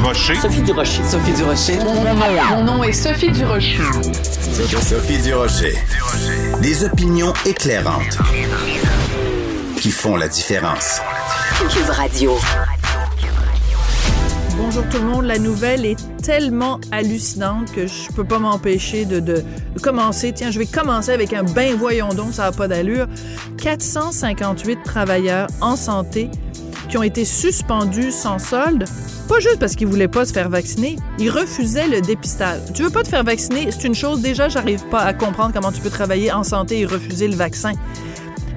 Durocher. Sophie Durocher. Sophie Durocher. Mon nom est Sophie Durocher. Sophie Durocher. Des opinions éclairantes qui font la différence. Cube Radio. Bonjour tout le monde. La nouvelle est tellement hallucinante que je peux pas m'empêcher de, de, de commencer. Tiens, je vais commencer avec un ben voyons donc, ça n'a pas d'allure. 458 travailleurs en santé qui ont été suspendus sans solde, pas juste parce qu'ils voulaient pas se faire vacciner, ils refusaient le dépistage. Tu veux pas te faire vacciner, c'est une chose déjà, j'arrive pas à comprendre comment tu peux travailler en santé et refuser le vaccin.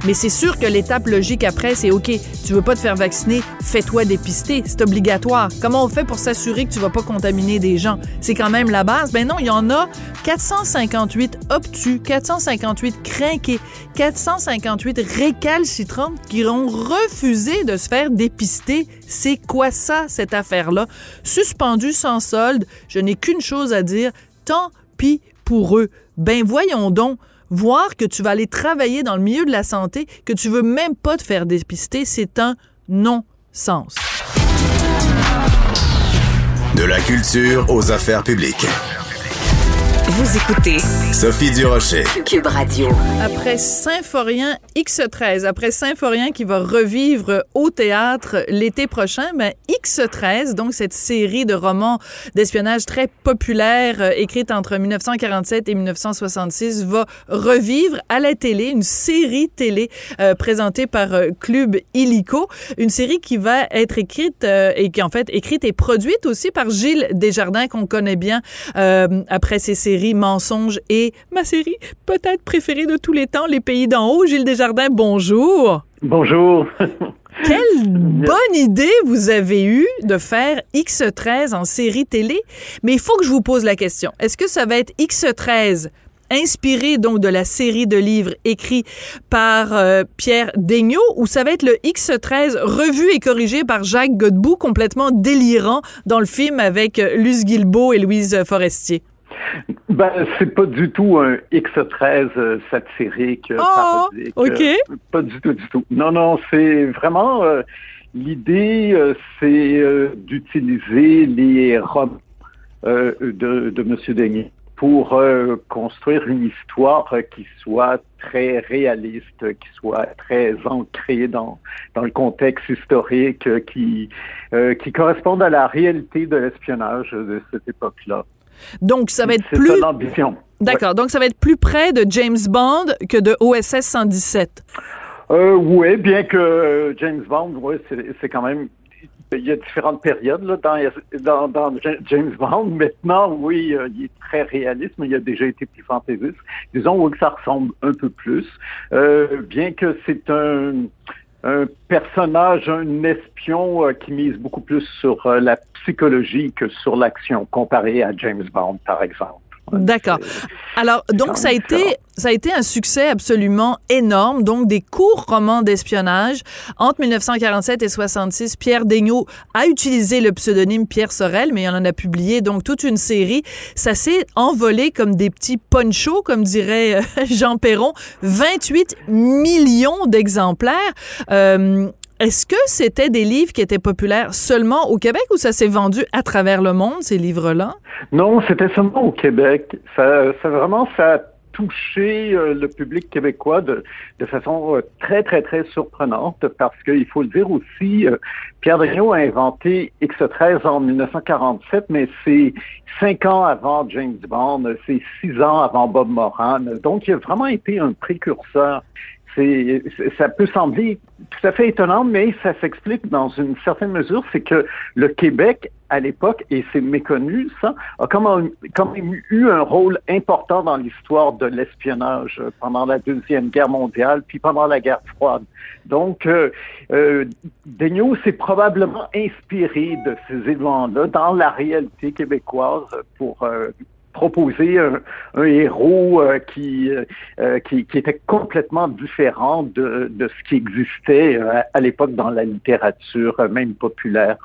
Mais c'est sûr que l'étape logique après, c'est OK, tu veux pas te faire vacciner, fais-toi dépister, c'est obligatoire. Comment on fait pour s'assurer que tu vas pas contaminer des gens? C'est quand même la base. Ben non, il y en a 458 obtus, 458 crinqués, 458 récalcitrantes qui ont refusé de se faire dépister. C'est quoi ça, cette affaire-là? Suspendu sans solde, je n'ai qu'une chose à dire, tant pis pour eux. Ben voyons donc voir que tu vas aller travailler dans le milieu de la santé, que tu veux même pas te faire dépister, c'est un non-sens. De la culture aux affaires publiques. Vous écoutez Sophie Durocher. Cube Radio. Après Symphorien X13, après Symphorien qui va revivre au théâtre l'été prochain, ben X13, donc cette série de romans d'espionnage très populaire euh, écrite entre 1947 et 1966 va revivre à la télé, une série télé euh, présentée par euh, Club Illico, une série qui va être écrite euh, et qui en fait écrite et produite aussi par Gilles Desjardins qu'on connaît bien euh, après ses séries Mensonges et ma série peut-être préférée de tous les temps, Les Pays d'en haut. Gilles Desjardins, bonjour. Bonjour. Quelle bonne idée vous avez eue de faire X13 en série télé. Mais il faut que je vous pose la question. Est-ce que ça va être X13 inspiré donc de la série de livres écrits par euh, Pierre Daigneault ou ça va être le X13 revu et corrigé par Jacques Godbout complètement délirant dans le film avec euh, Luce Guilbeault et Louise Forestier? Ben, c'est pas du tout un X13 euh, satirique, euh, Oh, parodique. OK. euh, pas du tout, du tout. Non, non, c'est vraiment l'idée, c'est d'utiliser les romans de, de M. Denis pour construire une histoire qui soit très réaliste, qui soit très ancrée dans, dans le contexte historique, qui, qui corresponde à la réalité de l'espionnage de cette époque-là. Donc ça va être plus l'ambition. D'accord, donc ça va être plus près de James Bond que de OSS 117. Euh, oui, bien que euh, James Bond, ouais, c'est quand même. Il y a différentes périodes là, dans, dans, dans Ja- James Bond. Maintenant, oui, euh, il est très réaliste, mais il a déjà été plus fantaisiste. Disons oui, que ça ressemble un peu plus. Euh, bien que c'est un, un personnage, un espion euh, qui mise beaucoup plus sur euh, la psychologie que sur l'action, comparé à James Bond, par exemple. D'accord. Alors, donc, ça a, été, ça a été un succès absolument énorme. Donc, des courts romans d'espionnage. Entre 1947 et 66, Pierre Daigneault a utilisé le pseudonyme Pierre Sorel, mais il en a publié donc toute une série. Ça s'est envolé comme des petits ponchos, comme dirait euh, Jean Perron. 28 millions d'exemplaires. Euh, est-ce que c'était des livres qui étaient populaires seulement au Québec ou ça s'est vendu à travers le monde, ces livres-là? Non, c'était seulement au Québec. Ça, ça vraiment, ça a touché euh, le public québécois de, de façon euh, très, très, très surprenante parce qu'il faut le dire aussi, euh, Pierre Daigneault a inventé X13 en 1947, mais c'est cinq ans avant James Bond, c'est six ans avant Bob Moran. Donc, il a vraiment été un précurseur. C'est, ça peut sembler tout à fait étonnant, mais ça s'explique dans une certaine mesure, c'est que le Québec, à l'époque, et c'est méconnu, ça, a quand même, eu un rôle important dans l'histoire de l'espionnage euh, pendant la Deuxième Guerre mondiale, puis pendant la guerre froide. Donc, euh, euh, s'est probablement inspiré de ces éléments-là dans la réalité québécoise pour, euh, proposer un, un héros euh, qui, euh, qui, qui était complètement différent de, de ce qui existait euh, à l'époque dans la littérature, même populaire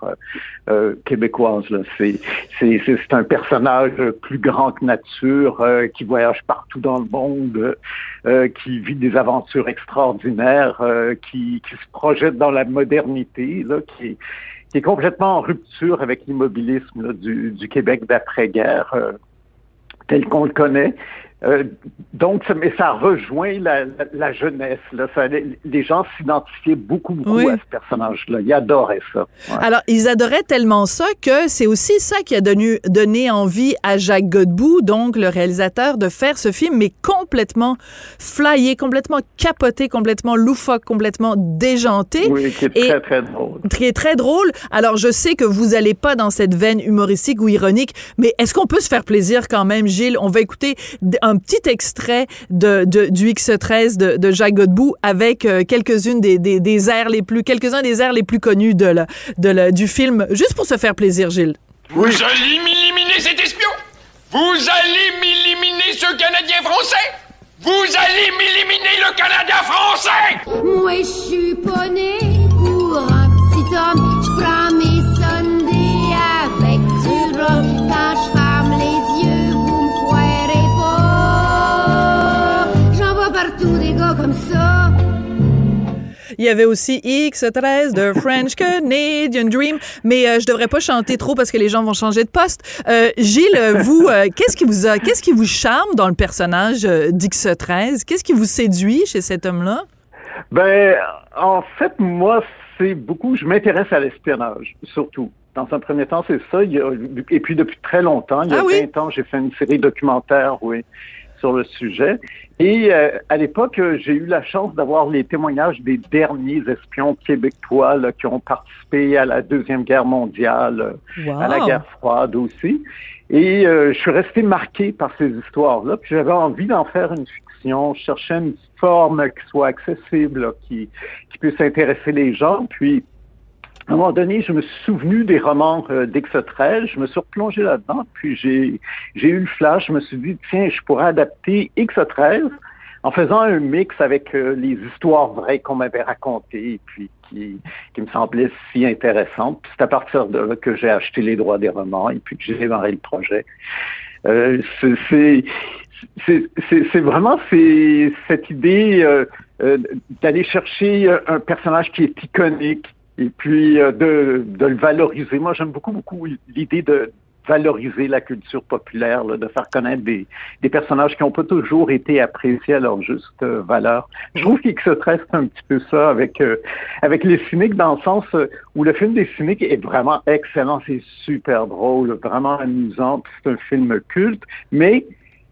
québécoise. C'est c'est c'est un personnage plus grand que nature, qui voyage partout dans le monde, qui vit des aventures extraordinaires, qui, qui se projette dans la modernité, là, qui qui est complètement en rupture avec l'immobilisme du, du Québec d'après-guerre tel qu'on le connaît. Euh, donc, mais ça rejoint la, la, jeunesse. Là. Ça, les, gens s'identifiaient beaucoup, beaucoup à ce personnage-là. Ils adoraient ça. Alors, ils adoraient tellement ça que c'est aussi ça qui a donné, donné envie à Jacques Godbout, donc le réalisateur, de faire ce film, mais complètement flyé, complètement capoté, complètement loufoque, complètement déjanté. Oui, qui est très, très drôle. Très, très drôle. Alors, je sais que vous n'allez pas dans cette veine humoristique ou ironique, mais est-ce qu'on peut se faire plaisir quand même, Gilles? On va écouter un petit extrait de, du X13 de, de, Jacques Godbout avec euh, quelques-unes des, des, des, airs les plus, quelques-uns des airs les plus connus de la, de la, du film, juste pour se faire plaisir, Gilles. Vous allez m'éliminer cet espion? Vous allez m'éliminer ce Canadien français? Vous allez m'éliminer le Canada français? Moi, je suis pas né Il y avait aussi X13 de French Canadian Dream, mais euh, je devrais pas chanter trop parce que les gens vont changer de poste. Euh, Gilles, vous, euh, qu'est-ce qui vous a, qu'est-ce qui vous charme dans le personnage d'X13 Qu'est-ce qui vous séduit chez cet homme-là? Ben, en fait, moi, c'est beaucoup. Je m'intéresse à l'espionnage, surtout. Dans un premier temps, c'est ça. et puis depuis très longtemps, il y a ah 20 ans, j'ai fait une série documentaire, oui, sur le sujet. Et euh, à l'époque, euh, j'ai eu la chance d'avoir les témoignages des derniers espions québécois là, qui ont participé à la Deuxième Guerre mondiale, euh, à la guerre froide aussi. Et je suis resté marqué par ces histoires-là. Puis j'avais envie d'en faire une fiction. Je cherchais une forme qui soit accessible, qui, qui puisse intéresser les gens. Puis à un moment donné, je me suis souvenu des romans euh, d'X13, je me suis replongé là-dedans, puis j'ai, j'ai eu le flash, je me suis dit, tiens, je pourrais adapter X13 en faisant un mix avec euh, les histoires vraies qu'on m'avait racontées, puis qui, qui me semblaient si intéressantes. c'est à partir de là que j'ai acheté les droits des romans et puis que j'ai démarré le projet. Euh, c'est, c'est, c'est, vraiment c'est, cette idée euh, euh, d'aller chercher un personnage qui est iconique, et puis euh, de, de, le valoriser. Moi, j'aime beaucoup, beaucoup l'idée de valoriser la culture populaire, là, de faire connaître des, des personnages qui n'ont pas toujours été appréciés à leur juste euh, valeur. Je trouve qu'il se traite un petit peu ça avec euh, avec les cyniques dans le sens où le film des cyniques est vraiment excellent, c'est super drôle, vraiment amusant, c'est un film culte, mais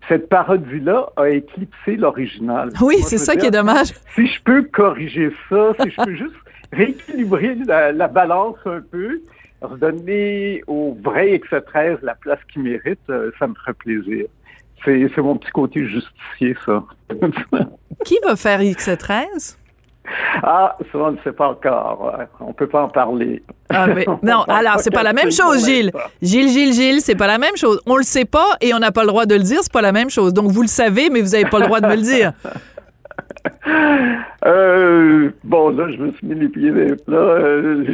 cette parodie-là a éclipsé l'original. Oui, c'est ça qui est dommage. Si je peux corriger ça, si je peux juste rééquilibrer la, balance un peu, redonner au vrai X13 la place qu'il mérite, euh, ça me ferait plaisir. C'est mon petit côté justicier, ça. Qui va faire X13? Ah, ça, on ne sait pas encore. On peut pas en parler. Ah, non, alors, c'est pas la même chose, Gilles. Gilles, Gilles, Gilles, c'est pas la même chose. On le sait pas et on n'a pas le droit de le dire, c'est pas la même chose. Donc, vous le savez, mais vous n'avez pas le droit de me le dire. Euh, bon, là, je me suis mis les pieds là. Euh,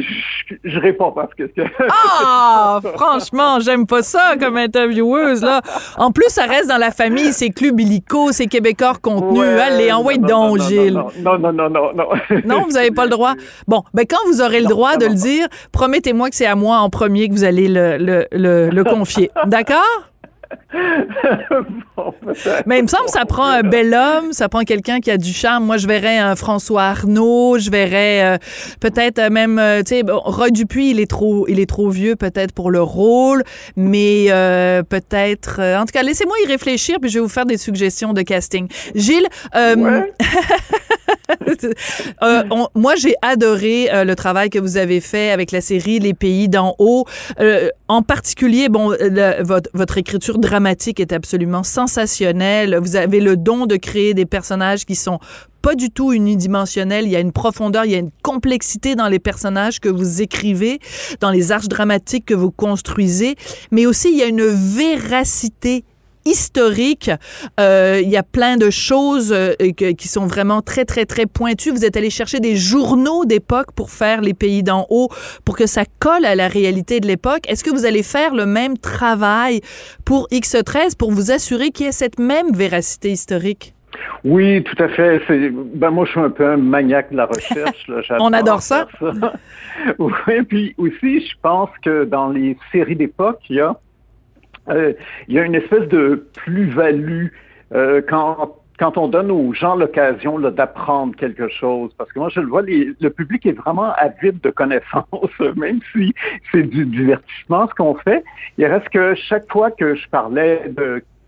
je, réponds pas à ce question. Ah, franchement, j'aime pas ça comme intervieweuse, là. En plus, ça reste dans la famille, c'est club illico, c'est québécois contenu. Allez, envoie donc, Gilles. Non, non, non, non, non. Non, vous avez pas le droit. Bon, ben quand vous aurez le droit de le dire, promettez-moi que c'est à moi en premier que vous allez le, le, le, le confier. D'accord? Mais il me semble que ça prend un bel homme, ça prend quelqu'un qui a du charme. Moi, je verrais un François Arnaud, je verrais euh, peut-être euh, même, euh, tu sais, Roy Dupuis, il est trop, il est trop vieux peut-être pour le rôle, mais peut-être. en tout cas, laissez-moi y réfléchir, puis je vais vous faire des suggestions de casting. Gilles, moi, j'ai adoré le travail que vous avez fait avec la série Les Pays d'en haut. en particulier, bon, votre, votre écriture dramatique est absolument sensationnelle. Vous avez le don de créer des personnages qui sont pas du tout unidimensionnels. Il y a une profondeur, il y a une complexité dans les personnages que vous écrivez, dans les arches dramatiques que vous construisez, mais aussi il y a une véracité historique. Euh, il y a plein de choses euh, qui sont vraiment très, très, très pointues. Vous êtes allé chercher des journaux d'époque pour faire les pays d'en haut, pour que ça colle à la réalité de l'époque. Est-ce que vous allez faire le même travail pour X13 pour vous assurer qu'il y ait cette même véracité historique? Oui, tout à fait. C'est, ben moi, je suis un peu un maniaque de la recherche. là. On adore ça. ça. oui, puis aussi, je pense que dans les séries d'époque, il y a, il y a une espèce de plus-value euh, quand quand on donne aux gens l'occasion d'apprendre quelque chose, parce que moi je le vois, les- le public est vraiment avide de connaissances, même si c'est du divertissement ce qu'on fait. Il reste que chaque fois que je parlais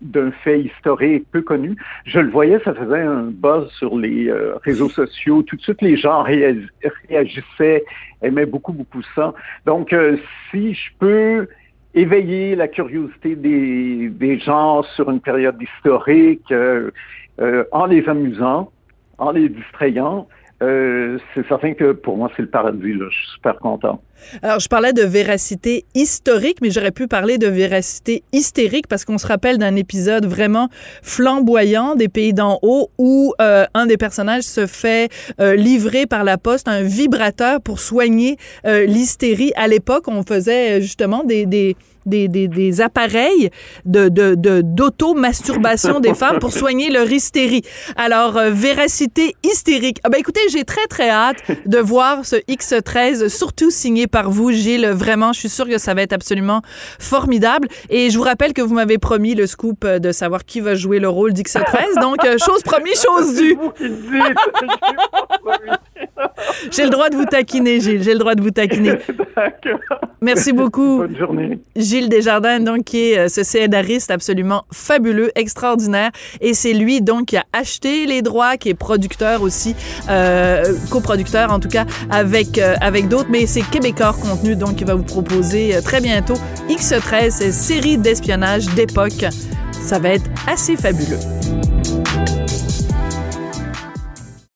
d'un fait historique peu connu, je le voyais, ça faisait un buzz sur les euh, réseaux sociaux. Tout de suite, les gens réa- réagissaient, aimaient beaucoup, beaucoup ça. Donc, euh, si je peux éveiller la curiosité des, gens sur une période historique euh, euh, en les amusant, en les distrayant, euh, c'est certain que pour moi, c'est le paradis. Là. Je suis super content. Alors, je parlais de véracité historique, mais j'aurais pu parler de véracité hystérique parce qu'on se rappelle d'un épisode vraiment flamboyant des Pays d'en haut où euh, un des personnages se fait euh, livrer par la poste un vibrateur pour soigner euh, l'hystérie. À l'époque, on faisait euh, justement des, des, des, des, des appareils de, de, de, d'auto-masturbation des femmes pour soigner leur hystérie. Alors, euh, véracité hystérique. Ah ben écoutez, j'ai très, très hâte de voir ce X13, surtout signé par vous, Gilles. Vraiment, je suis sûre que ça va être absolument formidable. Et je vous rappelle que vous m'avez promis le scoop euh, de savoir qui va jouer le rôle d'X13. Donc, euh, chose promise, chose due. J'ai le droit de vous taquiner, Gilles. J'ai le droit de vous taquiner. Merci beaucoup. Bonne journée. Gilles Desjardins, donc, qui est euh, ce scénariste absolument fabuleux, extraordinaire. Et c'est lui, donc, qui a acheté les droits, qui est producteur aussi, euh, coproducteur, en tout cas, avec, euh, d'autres. Mais c'est Québécois Contenu, donc, qui va vous proposer très bientôt X13, c'est série d'espionnage d'époque. Ça va être assez fabuleux.